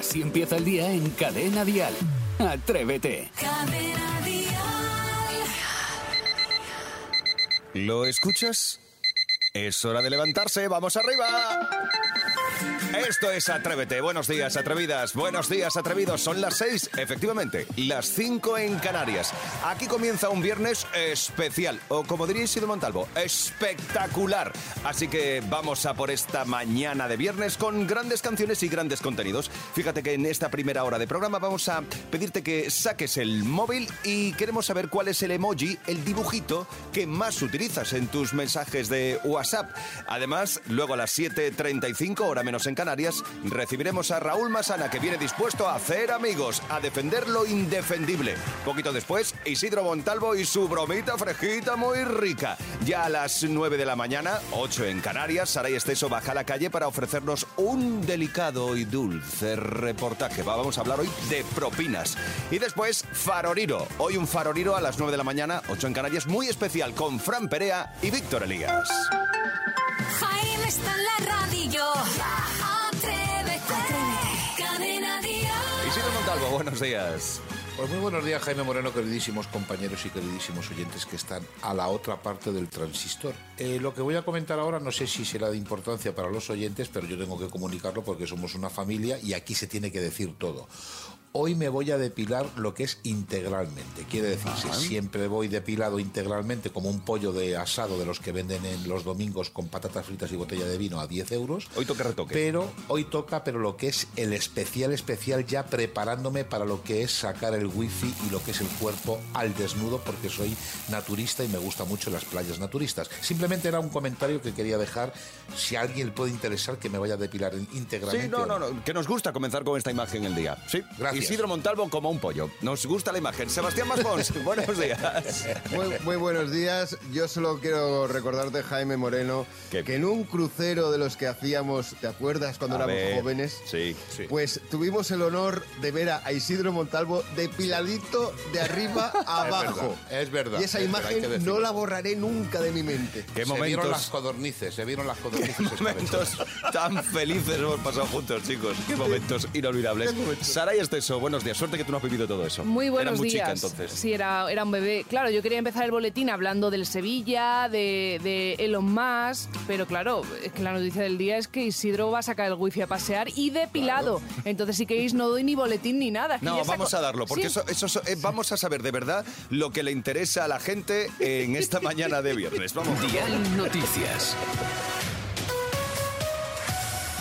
Así empieza el día en Cadena Dial. Atrévete. Cadena Dial. ¿Lo escuchas? Es hora de levantarse, vamos arriba. Esto es Atrévete. Buenos días, atrevidas. Buenos días, atrevidos. Son las seis, efectivamente, las cinco en Canarias. Aquí comienza un viernes especial, o como diría Isidro Montalvo, espectacular. Así que vamos a por esta mañana de viernes con grandes canciones y grandes contenidos. Fíjate que en esta primera hora de programa vamos a pedirte que saques el móvil y queremos saber cuál es el emoji, el dibujito que más utilizas en tus mensajes de WhatsApp. Además, luego a las 7.35, hora menos en Canarias, recibiremos a Raúl Masana, que viene dispuesto a hacer amigos, a defender lo indefendible. Poquito después, Isidro Montalvo y su bromita fresquita muy rica. Ya a las 9 de la mañana, 8 en Canarias, Saray Esteso baja a la calle para ofrecernos un delicado y dulce reportaje. Vamos a hablar hoy de propinas. Y después, Faroriro. Hoy un Faroriro a las 9 de la mañana, 8 en Canarias, muy especial con Fran Perea y Víctor Elías. Jaime está en la radio. Buenos días. Pues muy buenos días, Jaime Moreno, queridísimos compañeros y queridísimos oyentes que están a la otra parte del transistor. Eh, lo que voy a comentar ahora no sé si será de importancia para los oyentes, pero yo tengo que comunicarlo porque somos una familia y aquí se tiene que decir todo. Hoy me voy a depilar lo que es integralmente. Quiere decir, si siempre voy depilado integralmente como un pollo de asado de los que venden en los domingos con patatas fritas y botella de vino a 10 euros. Hoy toca retoque. Pero hoy toca, pero lo que es el especial especial ya preparándome para lo que es sacar el wifi y lo que es el cuerpo al desnudo porque soy naturista y me gusta mucho las playas naturistas. Simplemente era un comentario que quería dejar si a alguien le puede interesar que me vaya a depilar íntegramente. Sí, no, no, no, que nos gusta comenzar con esta imagen el día. Sí, Gracias. Isidro Montalvo como un pollo. Nos gusta la imagen. Sebastián Masbons, buenos días. Muy, muy buenos días. Yo solo quiero recordarte, Jaime Moreno, ¿Qué? que en un crucero de los que hacíamos, ¿te acuerdas cuando A éramos ver, jóvenes? Sí, sí. Pues tuvimos el honor de ver a Isidro Montalvo depiladito de arriba a abajo. verdad, es verdad, Y esa es verdad, imagen decirlo. no la borraré nunca de mi mente. Qué se vieron las momentos, codornices, se vieron las codornices. qué momentos tan felices hemos pasado juntos, chicos. Qué momentos inolvidables. Sara y Buenos días. Suerte que tú no has vivido todo eso. Muy buenos Era muy días. chica entonces. Sí, era, era un bebé. Claro, yo quería empezar el boletín hablando del Sevilla, de, de Elon Musk, pero claro, es que la noticia del día es que Isidro va a sacar el wifi a pasear y depilado. Entonces, si queréis, no doy ni boletín ni nada. que No, vamos a darlo, porque Sí. eso, eso, eso- eh, vamos a saber de verdad lo que le interesa a la gente en esta mañana de viernes. Vamos. Dial Noticias.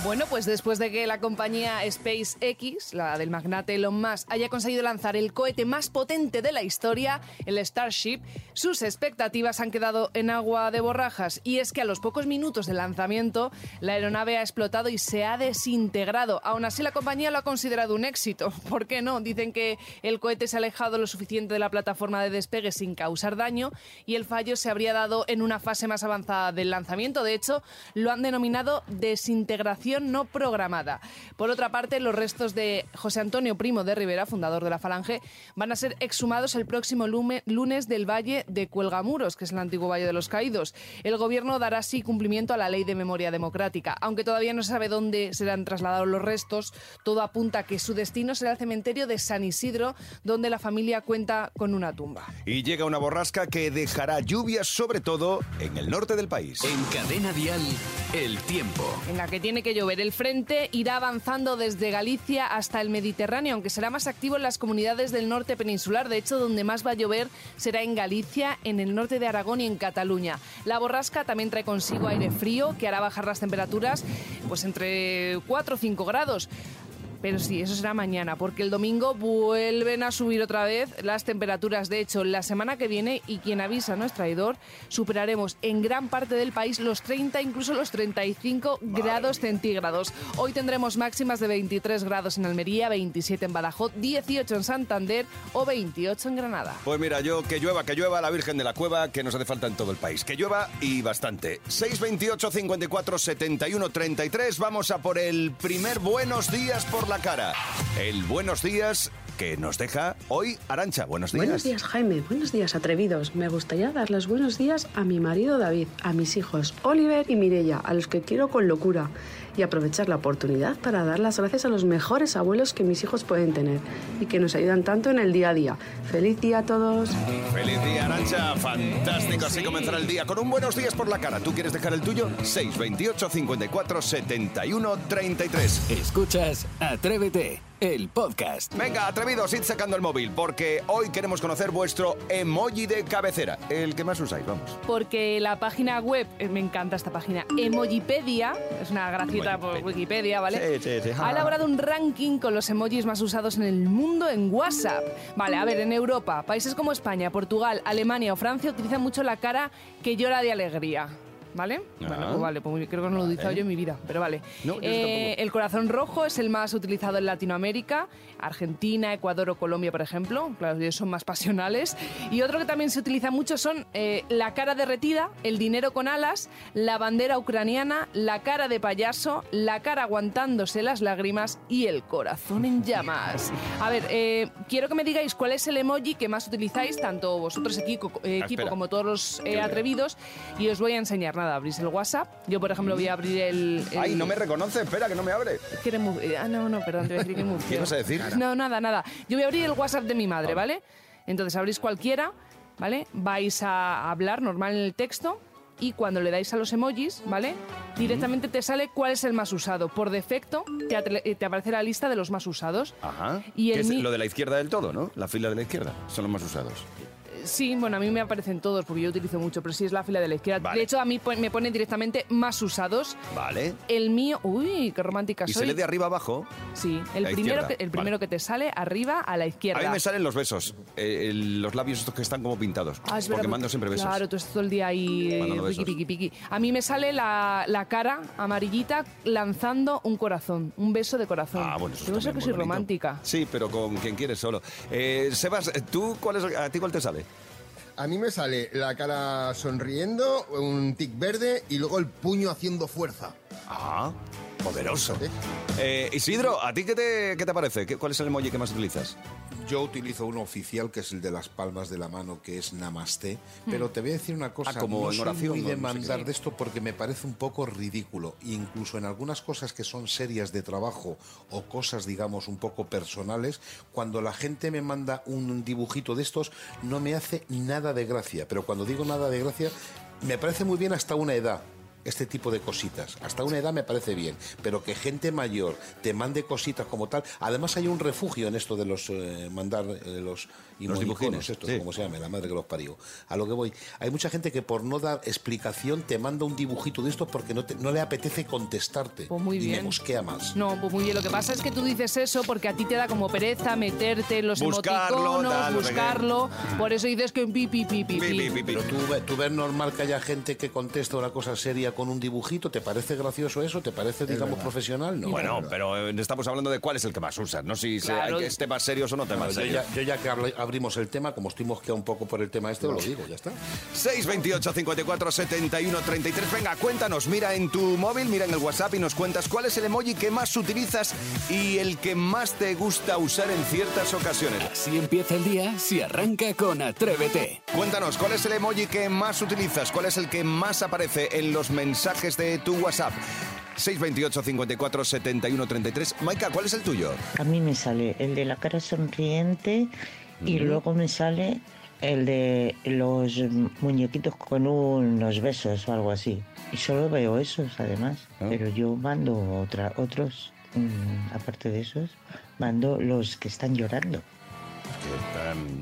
Bueno, pues después de que la compañía SpaceX, la del magnate Elon Musk, haya conseguido lanzar el cohete más potente de la historia, el Starship, sus expectativas han quedado en agua de borrajas. Y es que a los pocos minutos del lanzamiento, la aeronave ha explotado y se ha desintegrado. Aún así, la compañía lo ha considerado un éxito. ¿Por qué no? Dicen que el cohete se ha alejado lo suficiente de la plataforma de despegue sin causar daño y el fallo se habría dado en una fase más avanzada del lanzamiento. De hecho, lo han denominado desintegración no programada. Por otra parte, los restos de José Antonio Primo de Rivera, fundador de la Falange, van a ser exhumados el próximo lume- lunes del Valle de Cuelgamuros, que es el antiguo Valle de los Caídos. El gobierno dará así cumplimiento a la ley de memoria democrática. Aunque todavía no se sabe dónde serán trasladados los restos, todo apunta a que su destino será el cementerio de San Isidro, donde la familia cuenta con una tumba. Y llega una borrasca que dejará lluvias sobre todo en el norte del país. En Cadena Dial, el tiempo. en la que tiene que llover. El frente irá avanzando desde Galicia hasta el Mediterráneo, aunque será más activo en las comunidades del norte peninsular. De hecho, donde más va a llover será en Galicia, en el norte de Aragón y en Cataluña. La borrasca también trae consigo aire frío que hará bajar las temperaturas pues entre 4 o 5 grados. Pero sí, eso será mañana, porque el domingo vuelven a subir otra vez las temperaturas. De hecho, la semana que viene, y quien avisa no es traidor, superaremos en gran parte del país los 30, incluso los 35 grados centígrados. Hoy tendremos máximas de 23 grados en Almería, 27 en Badajoz, 18 en Santander o 28 en Granada. Pues mira, yo que llueva, que llueva la Virgen de la Cueva, que nos hace falta en todo el país. Que llueva y bastante. 628 54 71 33. Vamos a por el primer buenos días por la cara. El buenos días que nos deja hoy Arancha. Buenos días. Buenos días, Jaime. Buenos días, atrevidos. Me gustaría dar los buenos días a mi marido David, a mis hijos Oliver y Mirella, a los que quiero con locura, y aprovechar la oportunidad para dar las gracias a los mejores abuelos que mis hijos pueden tener y que nos ayudan tanto en el día a día. ¡Feliz día a todos! Feliz día, Arancha. Fantástico. Así comenzará el día con un buenos días por la cara. ¿Tú quieres dejar el tuyo? 628 54 71 33. Escuchas Atrévete, el podcast. Venga, atrevidos, id sacando el móvil, porque hoy queremos conocer vuestro emoji de cabecera. El que más usáis, vamos. Porque la página web, eh, me encanta esta página, Emojipedia, es una gracieta por Wikipedia, ¿vale? Sí, sí, sí. Ha elaborado un ranking con los emojis más usados en el mundo en WhatsApp. Vale, a ver, en Europa, países como España, Portugal, Alemania o Francia utilizan mucho la cara que llora de alegría. ¿Vale? Bueno, Ah. pues vale, pues creo que no lo he utilizado yo en mi vida, pero vale. No, Eh, el corazón rojo es el más utilizado en Latinoamérica, Argentina, Ecuador o Colombia, por ejemplo. Claro, ellos son más pasionales. Y otro que también se utiliza mucho son eh, la cara derretida, el dinero con alas, la bandera ucraniana, la cara de payaso, la cara aguantándose las lágrimas y el corazón en llamas. A ver, eh, quiero que me digáis cuál es el emoji que más utilizáis, tanto vosotros equipo, eh, Ah, equipo espera. como todos los atrevidos, y os voy a enseñar. Nada, abrís el WhatsApp. Yo, por ejemplo, voy a abrir el... el- Ay, no me reconoce, espera, que no me abre. que eres muy- eh, Ah, no, no, perdón, te voy a decir que muy ¿Qué ibas a decir? No, nada, nada. Yo voy a abrir el WhatsApp de mi madre, ¿vale? Entonces abrís cualquiera, ¿vale? Vais a hablar normal en el texto y cuando le dais a los emojis, ¿vale? Directamente te sale cuál es el más usado. Por defecto te, eh, te aparece la lista de los más usados. Ajá. Y Que es mi- lo de la izquierda del todo, ¿no? La fila de la izquierda. Son los más usados. Sí, bueno, a mí me aparecen todos porque yo utilizo mucho, pero sí es la fila de la izquierda. Vale. De hecho, a mí pon- me ponen directamente más usados. Vale. El mío, uy, qué romántica Y soy. se lee de arriba abajo. Sí, el La primero, izquierda, que, el primero que te sale arriba a la izquierda. A mí me salen los besos. eh, el- los labios estos que están como pintados. Ah, es porque verdad, mando siempre besos. Claro, tú estás todo el día ahí eh, Mandando piqui, besos. piqui, piqui. A mí me sale la, la cara amarillita lanzando un corazón, un beso de corazón. Ah, bueno, eso que muy soy bonito. romántica. Sí, pero con quien quieres solo. Eh, Sebas, ¿tú cuál es, ¿a ti cuál te sale? A mí me sale la cara sonriendo, un tic verde y luego el puño haciendo fuerza. Ah, poderoso. ¿Eh? Eh, Isidro, ¿a ti qué te, qué te parece? ¿Qué- ¿Cuál es el emoji que más utilizas? Yo utilizo uno oficial que es el de las palmas de la mano, que es Namaste. Pero te voy a decir una cosa, Ah, como no soy oración, muy ¿no? de No sé de esto porque me parece un poco ridículo. Incluso en algunas cosas que son serias de trabajo o cosas, digamos, un poco personales, cuando la gente me manda un dibujito de estos, no me hace nada de gracia. Pero cuando digo nada de gracia, me parece muy bien hasta una edad este tipo de cositas. Hasta una edad me parece bien, pero que gente mayor te mande cositas como tal. Además hay un refugio en esto de los eh, mandar eh, los dibujines, dibujines, estos, sí. como se llame, la madre que los parió. A lo que voy. Hay mucha gente que por no dar explicación te manda un dibujito de estos porque no, te- no le apetece contestarte. Pues muy y me bien. mosquea más. No, pues muy bien. Lo que pasa es que tú dices eso porque a ti te da como pereza meterte en los Buscarlo, emoticonos, tal, buscarlo. Por eso dices que pi, pi, pi, pi, Pi, pi, pi. pi, pi. Pero tú, tú ves normal que haya gente que contesta una cosa seria con un dibujito, ¿te parece gracioso eso? ¿Te parece, digamos, profesional? No. Bueno, pero eh, estamos hablando de cuál es el que más usas, no si Claro. hay temas serios o no temas Yo serios. ya, yo ya que habl- abrimos el tema, como estoy mosqueado un poco por el tema este, os lo digo, ya está. 628 54 71 33. Venga, cuéntanos, mira en tu móvil, mira en el WhatsApp y nos cuentas cuál es el emoji que más utilizas y el que más te gusta usar en ciertas ocasiones. Así empieza el día si arranca con Atrévete. Cuéntanos, ¿cuál es el emoji que más utilizas? ¿Cuál es el que más aparece en los mensajes de tu WhatsApp? 628 54 71 33. Maika, ¿cuál es el tuyo? A mí me sale el de la cara sonriente y luego me sale el de los muñequitos con unos besos o algo así. Y solo veo esos además, Ah. pero yo mando otra, otros, mm, aparte de esos, mando los que están llorando.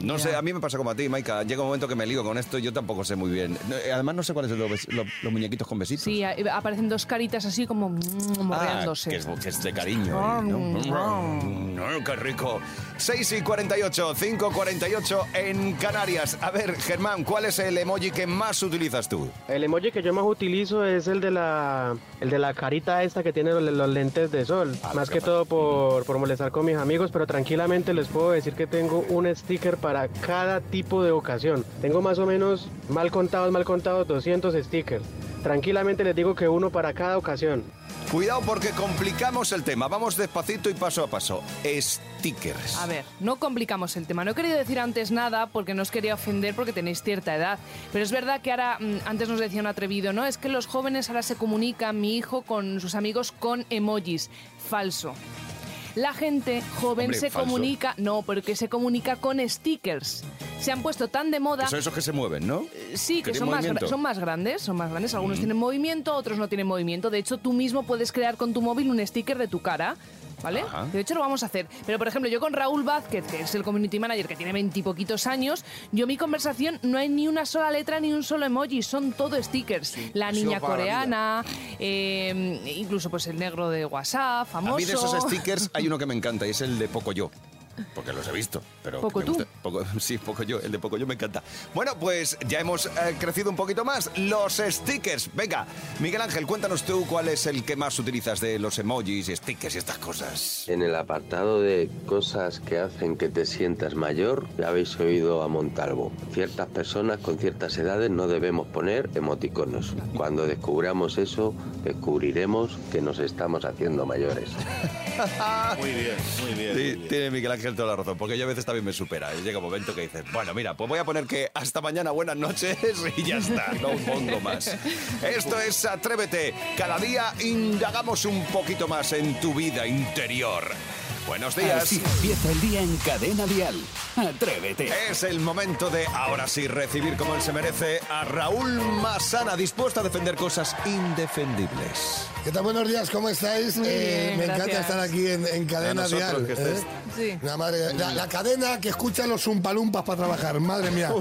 No sé, a mí me pasa como a ti, Maika. Llega un momento que me lío con esto y yo tampoco sé muy bien. No, eh, Además, no sé cuáles son los, bes- los- los muñequitos con besitos. Sí, a- aparecen dos caritas así como mm, Ah, morreándose. que, es, que es de cariño. ahí, ¿no? Mm, ¡Qué rico! 6 y 48, 5 48 en Canarias. A ver, Germán, ¿cuál es el emoji que más utilizas tú? El emoji que yo más utilizo es el de la el de la carita esta que tiene los, los lentes de sol. Ah, más que que todo por, por molestar con mis amigos, pero tranquilamente les puedo decir que tengo un sticker para cada tipo de ocasión. Tengo más o menos, mal contados, mal contados, 200 stickers. Tranquilamente les digo que uno para cada ocasión. Cuidado porque complicamos el tema. Vamos despacito y paso a paso. Stickers. A ver, no complicamos el tema. No he querido decir antes nada porque no os quería ofender porque tenéis cierta edad. Pero es verdad que ahora, mm, antes nos decía un atrevido, ¿no? Es que los jóvenes ahora se comunican, mi hijo, con sus amigos con emojis. Falso. La gente joven Hombre, se falso. comunica, no, porque se comunica con stickers. Se han puesto tan de moda. Son esos que se mueven, ¿no? Sí, que son más, son más grandes, son más grandes. Algunos tienen movimiento, otros no tienen movimiento. De hecho, tú mismo puedes crear con tu móvil un sticker de tu cara. ¿Vale? Ajá. De hecho, lo vamos a hacer. Pero, por ejemplo, yo con Raúl Vázquez, que es el community manager que tiene veintipoquitos años, yo mi conversación no hay ni una sola letra ni un solo emoji, son todo stickers. la niña la coreana, eh, incluso pues el negro de WhatsApp, famoso. A mí de esos stickers hay uno que me encanta y es el de Poco Yo. Porque los he visto, pero ¿Poco tú? gusta- Poco- sí, poco yo, el de poco yo me encanta. Bueno, pues ya hemos eh, crecido un poquito más. Los stickers. Venga, Miguel Ángel, cuéntanos tú cuál es el que más utilizas de los emojis stickers y estas cosas. En el apartado de cosas que hacen que te sientas mayor, ya habéis oído a Montalvo. Ciertas personas con ciertas edades no debemos poner emoticonos. Cuando descubramos eso, descubriremos que nos estamos haciendo mayores. Muy bien, muy bien. Sí, muy bien. tiene Miguel Ángel la razón, porque yo a veces también me supera. Llega un momento que dices, bueno, mira, pues voy a poner que hasta mañana, buenas noches y ya está, no pongo más. Esto es Atrévete. Cada día indagamos un poquito más en tu vida interior. Buenos días. Así empieza el día en Cadena Dial. Atrévete. Es el momento de, ahora sí, recibir como él se merece a Raúl Masana, dispuesto a defender cosas indefendibles. ¿Qué tal? Buenos días, ¿cómo estáis? Muy Eh, me encanta estar aquí en, en Cadena A Dial. que estés. ¿eh? Sí. La, madre- la- la cadena que escucha los zumpalumpas para trabajar, madre mía.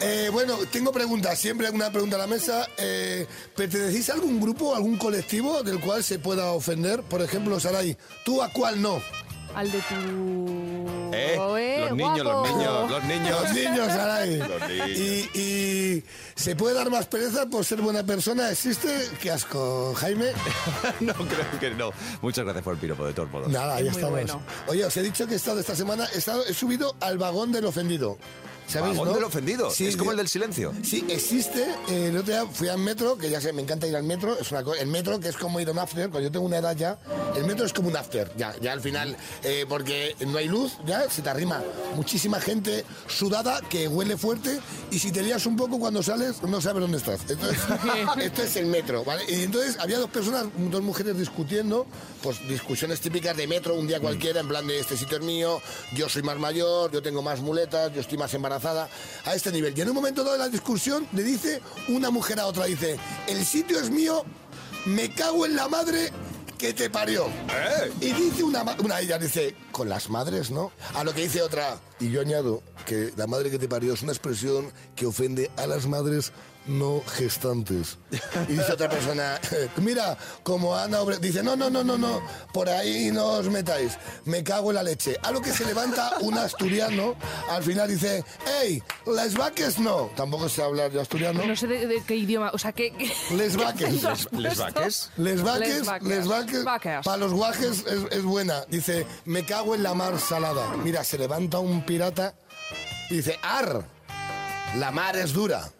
Eh, bueno, tengo preguntas, siempre una pregunta a la mesa. Eh, ¿Pertenecéis a algún grupo, algún colectivo del cual se pueda ofender? Por ejemplo, Saray, ¿tú a cuál no? Al de tu... Eh, Eh, los niños, los niños, los niños. Los niños, Saray. Los niños. Y, y se puede dar más pereza por ser buena persona. ¿Existe? Qué asco, Jaime. no, creo que no. Muchas gracias por el piropo, de todos modos. Nada, Es ya muy estamos. bueno. Oye, os he dicho que he estado esta semana, he, estado- he subido al vagón del ofendido. ¿Sabéis, Vagón no? del ofendido. Sí, es como el del silencio. Sí, existe. Eh, el otro día fui al metro, que ya sé, me encanta ir al metro. Es una el metro que es como ir a un after. Cuando yo tengo una edad ya, el metro es como un after. Ya, ya al final, eh, porque no hay luz, ya se te arrima muchísima gente sudada que huele fuerte y si te lías un poco cuando sales no sabes dónde estás. Entonces, esto es el metro, ¿vale? Y entonces había dos personas, dos mujeres discutiendo, pues discusiones típicas de metro un día cualquiera, en plan de este sitio es mío, yo soy más mayor, yo tengo más muletas, yo estoy más embarazada, a este nivel. Y en un momento dado de la discusión le dice una mujer a otra, dice, el sitio es mío, me cago en la madre que te parió. Eh. Y dice una, una de ellas, dice, con las madres, ¿no? A lo que dice otra, y yo añado que la madre que te parió es una expresión que ofende a las madres no gestantes. Y dice otra persona, mira, como Ana Obre... Dice, no, no, no, no, no, por ahí no os metáis, me cago en la leche. A lo que se levanta un asturiano, al final dice, hey, les vaques no. Tampoco sé hablar de asturiano. No sé de, de qué idioma, o sea, ¿qué, qué- Les vaques. ¿Les? Les vaques, Les vaques. les vaques, Vaques. para los guajes es, es buena. Dice, me cago en la mar salada. Mira, se levanta un pirata y dice, ar, la mar es dura.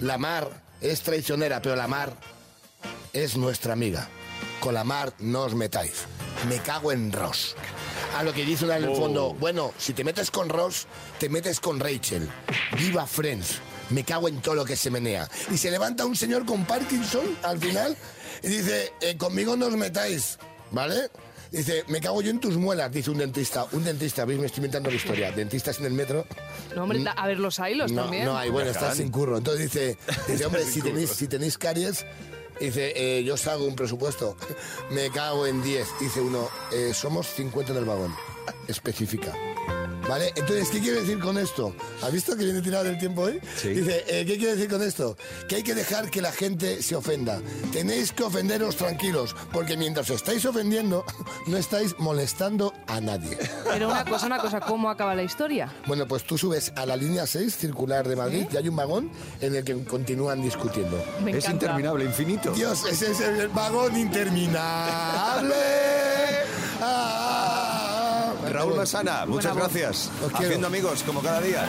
La mar es traicionera, pero la mar es nuestra amiga. Con la mar no os metáis. Me cago en Ross. A lo que dice una en el fondo, bueno, si te metes con Ross, te metes con Rachel. Viva Friends. Me cago en todo lo que se menea. Y se levanta un señor con Parkinson al final y dice, "Eh, conmigo no os metáis, ¿vale? Dice, me cago yo en tus muelas, dice un dentista. Un dentista, veis, me estoy inventando la historia. Dentistas en el metro. No, hombre, da- a ver los hilos No, también. no hay, bueno, Dejan. está sin curro. Entonces dice, dice hombre, si tenéis, si tenéis caries, dice, eh, yo os hago un presupuesto. Me cago en 10. Dice uno, "Eh, somos 50 en el vagón. Especifica. ¿Vale? Entonces, ¿qué quiere decir con esto? ¿Has visto que viene tirado del tiempo hoy? Sí. Dice, eh, ¿qué quiere decir con esto? Que hay que dejar que la gente se ofenda. Tenéis que ofenderos tranquilos, porque mientras os estáis ofendiendo, no estáis molestando a nadie. Pero una cosa, una cosa, ¿cómo acaba la historia? Bueno, pues tú subes a la línea 6 circular de Madrid y hay un vagón en el que continúan discutiendo. Me Es interminable, infinito. Dios, ese es el vagón interminable. Raúl Masana, muchas gracias. Haciendo amigos como cada día.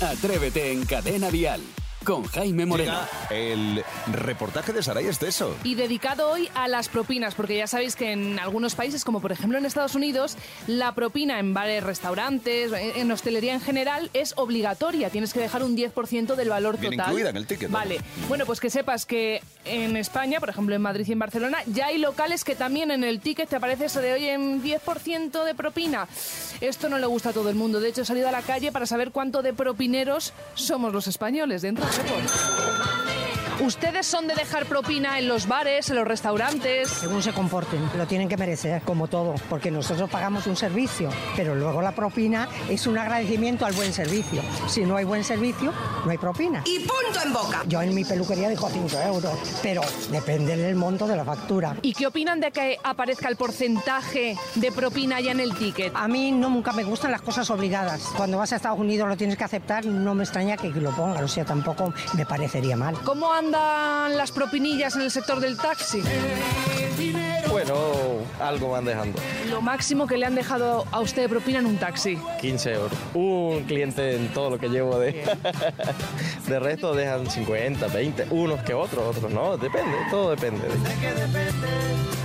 Atrévete en Cadena Dial con Jaime Moreno. Llega el reportaje de Saray Esteso. Y dedicado hoy a las propinas, porque ya sabéis que en algunos países, como por ejemplo en Estados Unidos, la propina en bares, restaurantes, en hostelería en general, es obligatoria. Tienes que dejar un 10% del valor total. incluida en el ticket, ¿no? Vale. Bueno, pues que sepas que en España, por ejemplo en Madrid y en Barcelona, ya hay locales que también en el ticket te aparece eso de, oye, en 10% de propina. Esto no le gusta a todo el mundo. De hecho, he salido a la calle para saber cuánto de propineros somos los españoles dentro 结果。¿Ustedes son de dejar propina en los bares, en los restaurantes? Según se comporten, lo tienen que merecer, como todo, porque nosotros pagamos un servicio, pero luego la propina es un agradecimiento al buen servicio. Si no hay buen servicio, no hay propina. Y punto en boca. Yo en mi peluquería dejo 5 euros, pero depende del monto de la factura. ¿Y qué opinan de que aparezca el porcentaje de propina ya en el ticket? A mí no nunca me gustan las cosas obligadas. Cuando vas a Estados Unidos lo tienes que aceptar, no me extraña que lo pongan, o sea, tampoco me parecería mal. ¿Cómo andan las propinillas en el sector del taxi? Bueno, algo van dejando. Lo máximo que le han dejado a usted de propina en un taxi. 15 euros. Un cliente en todo lo que llevo de... de resto dejan 50, 20, unos que otros, otros no, depende, todo depende.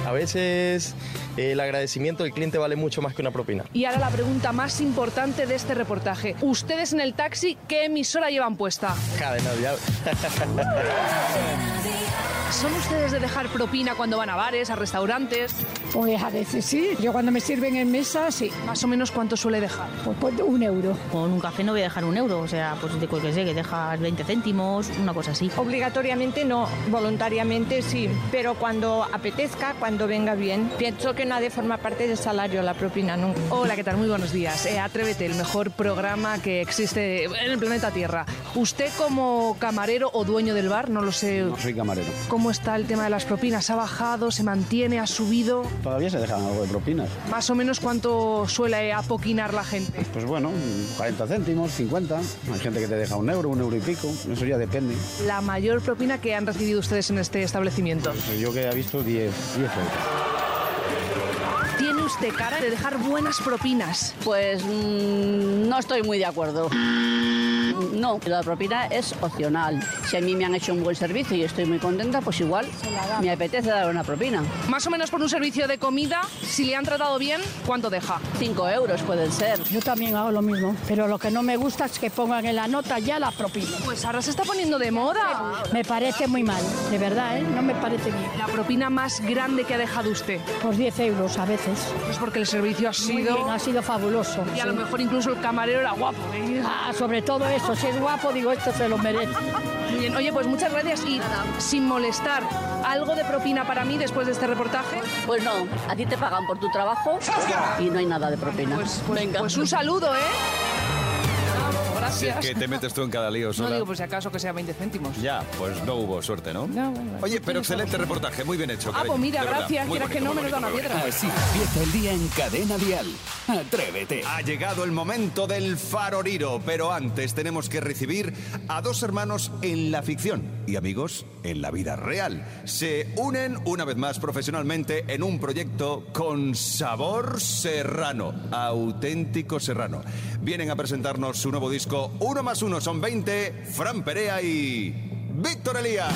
A veces eh, el agradecimiento del cliente vale mucho más que una propina. Y ahora la pregunta más importante de este reportaje. ¿Ustedes en el taxi qué emisora llevan puesta? Cadena Dial. ¿Son ustedes de dejar propina cuando van a bares, a restaurantes? Pues a veces sí. Yo cuando me sirven en mesa, sí. ¿Más o menos cuánto suele dejar? Pues, pues un euro. Con un café no voy a dejar un euro, o sea, pues de que sé, que dejas 20 céntimos, una cosa así. Obligatoriamente no, voluntariamente sí, pero cuando apetezca, cuando venga bien. Pienso que no ha de formar parte del salario la propina nunca. Hola, ¿qué tal? Muy buenos días. Eh, Atrévete, el mejor programa que existe en el planeta Tierra. Usted como camarero o dueño del bar, no lo sé. No soy camarero. ¿Cómo está el tema de las propinas? ¿Ha bajado? ¿Se mantiene? ¿Ha subido? Todavía se dejan algo de propinas. Más o menos cuánto suele apoquinar la gente. Pues bueno, 40 céntimos, 50. Hay gente que te deja un euro, un euro y pico. Eso ya depende. La mayor propina que han recibido ustedes en este establecimiento. Pues yo que he visto 10, 10 euros. Tiene usted cara de dejar buenas propinas. Pues mm, no estoy muy de acuerdo. No, la propina es opcional. Si a mí me han hecho un buen servicio y estoy muy contenta, pues igual me apetece dar una propina. Más o menos por un servicio de comida, si le han tratado bien, ¿cuánto deja? Cinco euros pueden ser. Yo también hago lo mismo, pero lo que no me gusta es que pongan en la nota ya la propina. Pues ahora se está poniendo de moda. Me parece muy mal, de verdad, ¿eh? No me parece bien. La propina más grande que ha dejado usted. Pues 10 euros a veces. Pues porque el servicio ha Muy sido... bien, ha sido fabuloso. Y a sí. lo mejor incluso el camarero era guapo. ¿eh? Ah, sobre todo eso, si es guapo, digo, esto se lo merece. Muy bien, oye, pues muchas gracias y sin molestar, ¿algo de propina para mí después de este reportaje? Pues no, a ti te pagan por tu trabajo y no hay nada de propina. Pues, pues- Venga. pues un saludo, ¿eh? Si es que te metes tú en cada lío No sola. digo por si acaso que sea 20 céntimos. Ya, pues no hubo suerte, ¿no? No, bueno, Oye, pero excelente reportaje, muy bien hecho. Ah, cariño, pues mira, gracias. Muy Quieras que no, me nos da una piedra. Así empieza el día en Cadena Dial. Atrévete. Ha llegado el momento del faroriro, pero antes tenemos que recibir a dos hermanos en la ficción y amigos en la vida real. Se unen una vez más profesionalmente en un proyecto con sabor serrano, auténtico serrano. Vienen a presentarnos su nuevo disco, Uno más uno son 20, Fran Perea y Víctor Elías.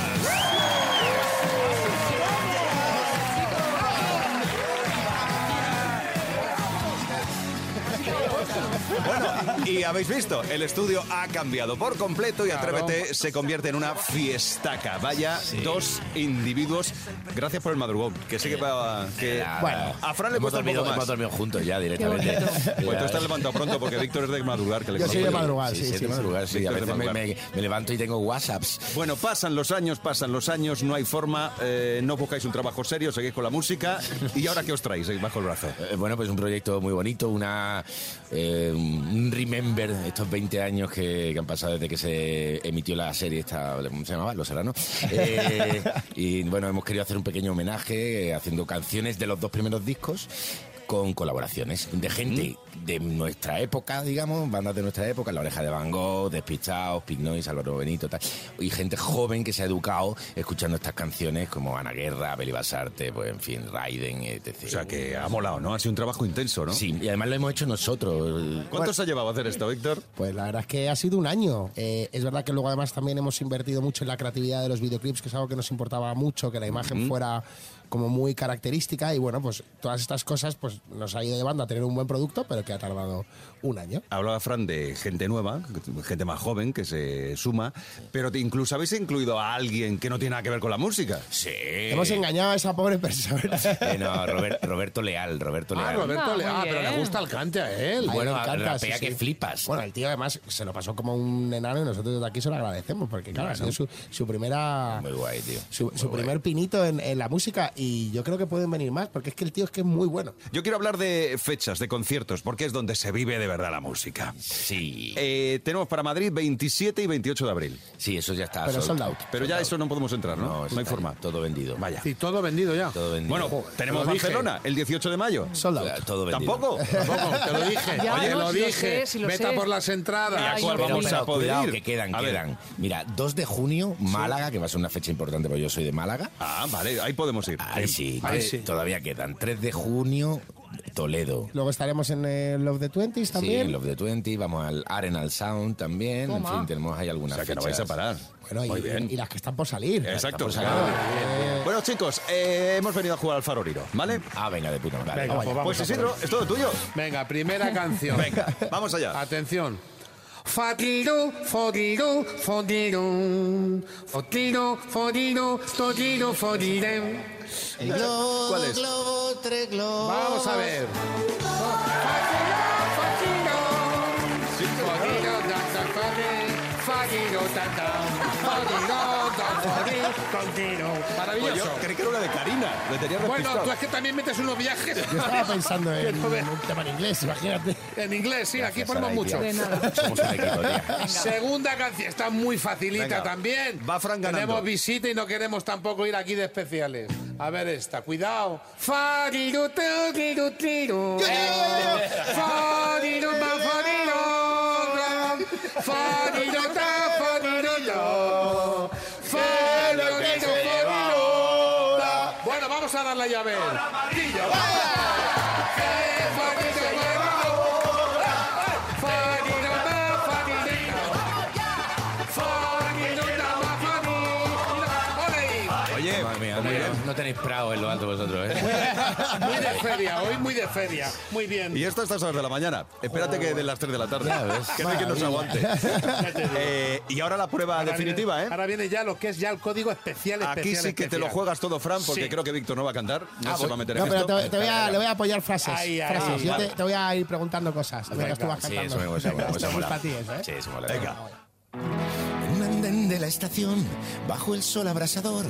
Y habéis visto, el estudio ha cambiado por completo y Atrévete se convierte en una fiestaca. Vaya, dos individuos. Gracias por el madrugón, que sé que, va- que Bueno, a Fran le hemos cuesta un dormido, poco hemos más. dormido juntos ya directamente. Pues tú estás levantado pronto porque Víctor es de madrugar. Que le Yo soy de madrugar, sí, Sí, sí. madrugar, sí. A veces me, madrugar. me- me levanto y tengo WhatsApps. Bueno, pasan los años, pasan los años, no hay forma, eh, no buscáis un trabajo serio, seguís con la música. ¿Y ahora qué os traéis eh, bajo el brazo? Eh, Bueno, pues un proyecto muy bonito, una eh, un remember estos 20 años que, han pasado desde que se emitió la serie esta, ¿cómo se llamaba? Los Serranos. Eh, y bueno, hemos querido hacer un pequeño homenaje eh, haciendo canciones de los dos primeros discos con colaboraciones de gente de nuestra época, digamos, bandas de nuestra época, La Oreja de Van Gogh, Despistados, Pig Noise, Álvaro Benito, tal, y gente joven que se ha educado escuchando estas canciones como Ana Guerra, Beli Basarte, pues en fin, Raiden, etc. O sea que ha molado, ¿no? Ha sido un trabajo intenso, ¿no? Sí, y además lo hemos hecho nosotros. ¿Cuánto se ha llevado a hacer esto, Víctor? Pues la verdad es que ha sido un año. Eh, es verdad que luego además también hemos invertido mucho en la creatividad de los videoclips, que es algo que nos importaba mucho, que la imagen fuera como muy característica y bueno, pues todas estas cosas pues nos ha ido llevando a tener un buen producto, pero que ha tardado un año. Hablaba Fran de gente nueva, gente más joven que se suma, pero te- incluso habéis incluido a alguien que no tiene nada que ver con la música. Sí. Hemos engañado a esa pobre persona. Eh, no, Robert- Roberto Leal, Roberto Ah, Leal. Roberto Ah, Leal, muy pero le gusta el cante a él. A él Bueno, le encanta, rapea sí, que sí. flipas. Bueno, el tío además se lo pasó como un enano y nosotros desde aquí se lo agradecemos, porque claro, ha sido su, su primera... Muy guay, tío. Su, su primer pinito en, en la música y yo creo que pueden venir más, porque es que el tío es que es muy bueno. Yo quiero hablar de fechas, de conciertos, porque es donde se vive de verdad la música. Sí. Eh, tenemos para Madrid 27 y 28 de abril. Sí, eso ya está. Pero sold out. Pero ya eso no podemos entrar, ¿no? No, hay forma. Todo vendido. Vaya. Sí, todo vendido ya. Todo vendido. Bueno, tenemos dije. Barcelona el 18 de mayo. Sold out. Ya, Todo vendido. ¿Tampoco? Tampoco, te lo dije. Ya, Oye, no, lo si lo dije. sé, si lo Vete sé. a por las entradas. Ay, cuál vamos a poder Cuidado, ir? que quedan, A ver. quedan. Mira, 2 de junio, Málaga, que va a ser una fecha importante porque yo soy de Málaga. Ah, vale, ahí podemos ir. Ahí sí, Ahí tres- sí. todavía quedan. 3 de junio, Toledo. Luego estaremos en el Love the Twenties Sí, también. Love the 20, vamos al Arenal Sound también. Toma. En fin, tenemos ahí O algunas sea que no vais a parar. Bueno, y, Muy bien. y las que están por salir. Exacto. Acá. Bueno, chicos, eh, hemos venido a jugar al faroriro, ¿vale? Ah, venga, de puta madre. Venga, pues vamos Pues Isidro, por es todo tuyo. Venga, primera canción. Venga, vamos allá. Atención. Fadido, fodido, fodido. Fodido, fodido, fodido, ¿Cuál es? Vamos a ver. Pues Maravilloso. yo creí que era una de Karina. Le tenía Bueno, tú es que también metes unos viajes. Yo estaba pensando en un tema en inglés, imagínate. En inglés, sí, aquí ponemos mucho. tío. De nada. Somos un equipo, tía. Segunda canción, está muy facilita Venga, también. va Fran ganando. Tenemos visita y no queremos tampoco ir aquí de especiales. A ver esta, cuidado. Tiru, tiru. Fadido, ba, dar la llave. No, no tenéis prado en lo alto vosotros, ¿eh? Muy de feria, hoy muy de feria. Muy bien. y esto a estas horas de la mañana. Espérate que de las 3 de la tarde. Ya ves. Que no hay quien nos aguante. Eh, y ahora la prueba Ahora definitiva, viene- ¿eh? Ahora viene ya lo que es ya el código especial, especial, Aquí sí que te lo juegas todo, Fran, porque Sí. creo que Víctor no va a cantar. No Ah, se voy- va a meter en No, pero esto. te, te voy a, le voy a apoyar frases. Ay, ay, frases. ay, Yo vale. te, te voy a ir preguntando cosas. mientras tú vas Sí, cantando. eso me gusta. Esto para ti, eso, ¿eh? Sí, eso mola. Venga. En un andén de la estación, bajo el sol abrasador,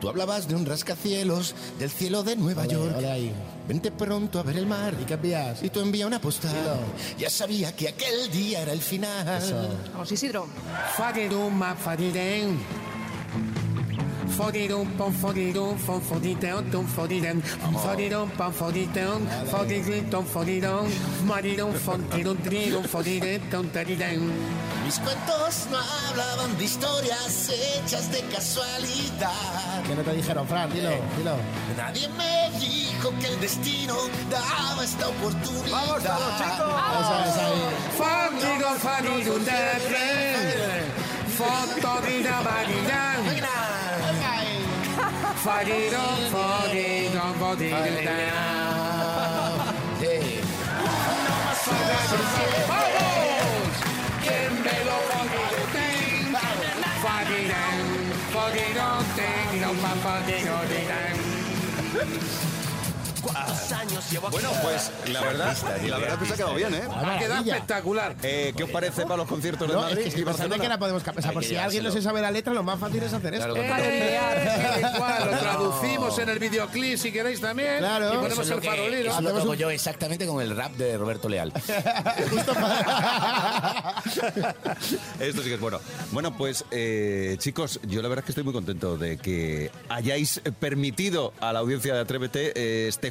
tú hablabas de un rascacielos del cielo de Nueva York. ahí. Vente pronto a ver el mar. ¿Y qué envías? Y tú envía una postal. Ya sabía que aquel día era el final. Vamos, Isidro. Fadidem. Fodirum, pom, fodirum, fom, pom, tum, taridem. Mis cuentos no hablaban de historias hechas de casualidad. Que no te dijeron, Fran, dilo, dilo. Nadie me dijo que el destino daba esta oportunidad. ¡Vamos todos, Eso es ahí. Fotodida, baridam. Fadirum, fodirum, fodirum, ¡Vamos! ¿Quién me lo fodirum? Fodirum, fodirum, fodirum, fodirum, fodirum. Bueno, pues la verdad, la verdad que se ha quedado bien, ¿eh? Ha quedado espectacular. Eh, ¿Qué os parece para los conciertos de No, Madrid es que, y Barcelona? que la podemos. O sea, por si alguien no se sabe la letra, lo más fácil es hacer esto. Claro, Eh, igual, lo traducimos en el videoclip si queréis también. Claro. Y ponemos el farolero. eso es lo hago yo exactamente con el rap de Roberto Leal. Esto sí que es bueno. Bueno, pues eh, chicos, yo la verdad es que estoy muy contento de que hayáis permitido a la audiencia de Atrévete eh, este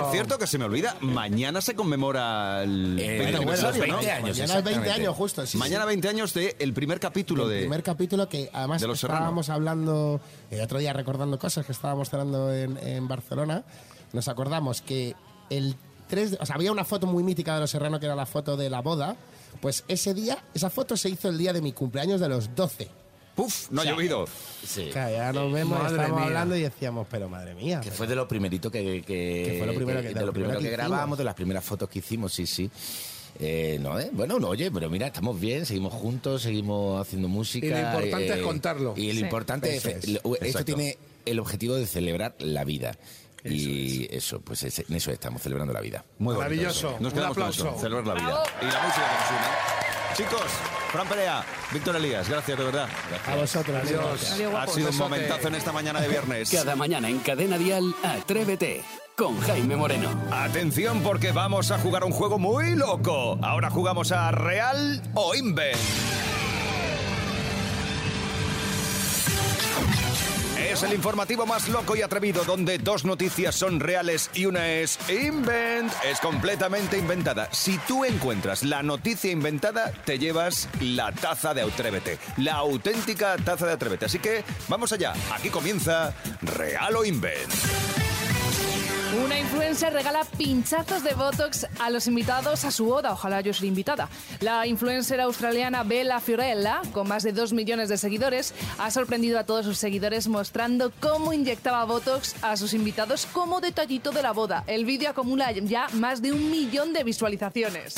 cierto que se me olvida, mañana se conmemora el 20 bueno, aniversario, los ¿no? 20 años, Mañana es 20 años justo, sí, Mañana sí. 20 años del el primer capítulo el de... primer capítulo que además de Los Serrano. estábamos hablando el otro día recordando cosas que estábamos cenando en, en Barcelona nos acordamos que el 3 de- o sea había una foto muy mítica de los Serrano que era la foto de la boda pues ese día esa foto se hizo el día de mi cumpleaños de los 12 Puf, no ha llovido. Sí. Ya nos vemos, Madre estábamos mía. hablando y decíamos, pero madre mía. Que fue de lo primerito que, que, Que fue lo primero que- de de lo lo primero primero que, que grabamos, hicimos. de las primeras fotos que hicimos, sí, sí. Eh, no, eh, bueno, no, oye, pero mira, estamos bien, seguimos juntos, seguimos haciendo música. Y lo importante eh, es contarlo. Y lo Sí. importante Eso es, es. lo- esto Exacto. tiene el objetivo de celebrar la vida. y eso, pues es- en eso estamos celebrando la vida. Muy bonito Maravilloso. eso. Nos Un quedamos con aplauso. eso, celebrar la vida. Y la música que nos une. Chicos, Fran Perea, Víctor Elías, gracias de verdad. A vosotros, Adiós. gracias. Adiós, Ha sido un momentazo en esta mañana de viernes. Cada mañana en Cadena Dial, Atrévete con Jaime Moreno. Atención porque vamos a jugar un juego muy loco. Ahora jugamos a Real o Invent. Es el informativo más loco y atrevido donde dos noticias son reales y una es invent. Es completamente inventada. Si tú encuentras la noticia inventada, te llevas la taza de Atrévete. La auténtica taza de Atrévete. Así que vamos allá. Aquí comienza Real o Invent. Una influencer regala pinchazos de Botox a los invitados a su boda. Ojalá yo sea invitada. La influencer australiana Bella Fiorella, con más de 2 millones de seguidores, ha sorprendido a todos sus seguidores mostrando cómo inyectaba Botox a sus invitados como detallito de la boda. El vídeo acumula ya más de un millón de visualizaciones.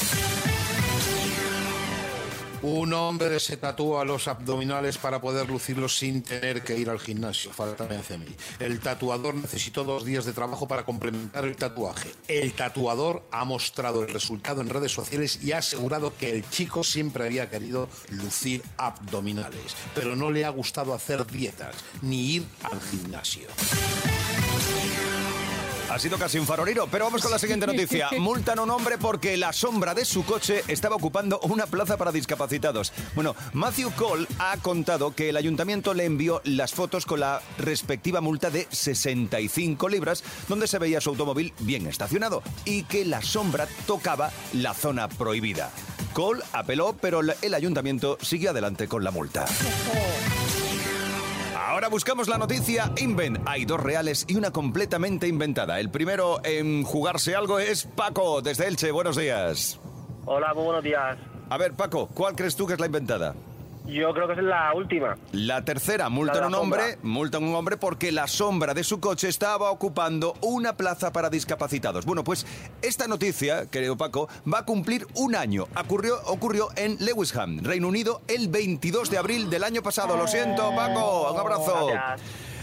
Un hombre se tatúa los abdominales para poder lucirlos sin tener que ir al gimnasio. Falta. El tatuador necesitó dos días de trabajo para complementar el tatuaje. El tatuador ha mostrado el resultado en redes sociales y ha asegurado que el chico siempre había querido lucir abdominales, pero no le ha gustado hacer dietas ni ir al gimnasio. Ha sido casi un farolero, pero vamos con la siguiente noticia. Multan a un hombre porque la sombra de su coche estaba ocupando una plaza para discapacitados. Bueno, Matthew Cole ha contado que el ayuntamiento le envió las fotos con la respectiva multa de 65 libras, donde se veía su automóvil bien estacionado y que la sombra tocaba la zona prohibida. Cole apeló, pero el ayuntamiento siguió adelante con la multa. Ahora buscamos la noticia Invent. Hay dos reales y una completamente inventada. El primero en jugarse algo es Paco, desde Elche. Buenos días. Hola, muy buenos días. A ver, Paco, ¿cuál crees tú que es la inventada? Yo creo que es la última. La tercera, multan La a un hombre, sombra. multan a un hombre porque la sombra de su coche estaba ocupando una plaza para discapacitados. Bueno, pues esta noticia, querido Paco, va a cumplir un año. Ocurrió, ocurrió en Lewisham, Reino Unido, el 22 de abril del año pasado. Lo siento, Paco, un abrazo. Gracias.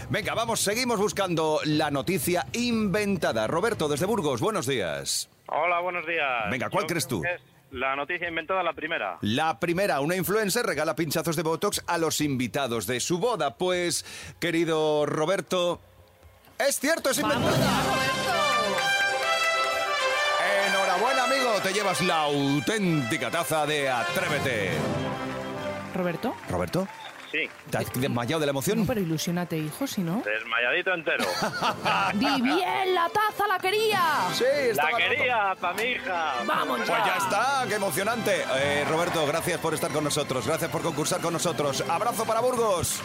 Venga, vamos, seguimos buscando la noticia inventada. Roberto, desde Burgos, buenos días. Hola, buenos días. Venga, ¿cuál Yo crees tú? La noticia inventada, la primera. La primera, una influencer regala pinchazos de Botox a los invitados de su boda. Pues, querido Roberto, es cierto, es inventada. Enhorabuena, amigo, te llevas la auténtica taza de Atrévete. Roberto, Roberto, Sí, ¿te has desmayado de la emoción? pero ilusionate, hijo, si no. desmayadito entero. ¡Di bien! ¡La taza la quería! Sí, la quería para mi hija. ¡Vamos Pues ya está, qué emocionante. Eh, Roberto, gracias por estar con nosotros, gracias por concursar con nosotros. Abrazo para Burgos.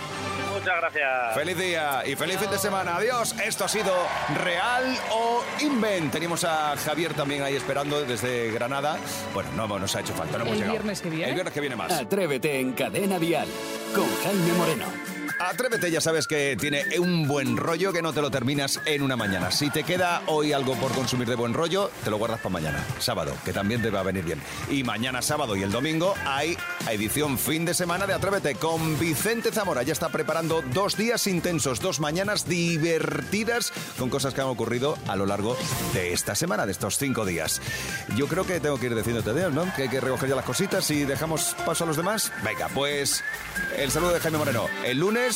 Muchas gracias. Feliz día y feliz fin de semana. Adiós. Esto ha sido Real o Invent. Teníamos a Javier también ahí esperando desde Granada. Bueno, no nos ha hecho falta, no hemos El llegado. viernes que viene. El viernes que viene más. Atrévete en Cadena Dial con Jaime Moreno. Atrévete, ya sabes que tiene un buen rollo que no te lo terminas en una mañana. Si te queda hoy algo por consumir de buen rollo, te lo guardas para mañana, sábado, que también te va a venir bien. Y mañana sábado y el domingo hay edición fin de semana de Atrévete con Vicente Zamora. Ya está preparando dos días intensos, dos mañanas divertidas con cosas que han ocurrido a lo largo de esta semana, de estos cinco días. Yo creo que tengo que ir diciéndote adiós, ¿no? Que hay que recoger ya las cositas y dejamos paso a los demás. Venga, pues el saludo de Jaime Moreno. El lunes,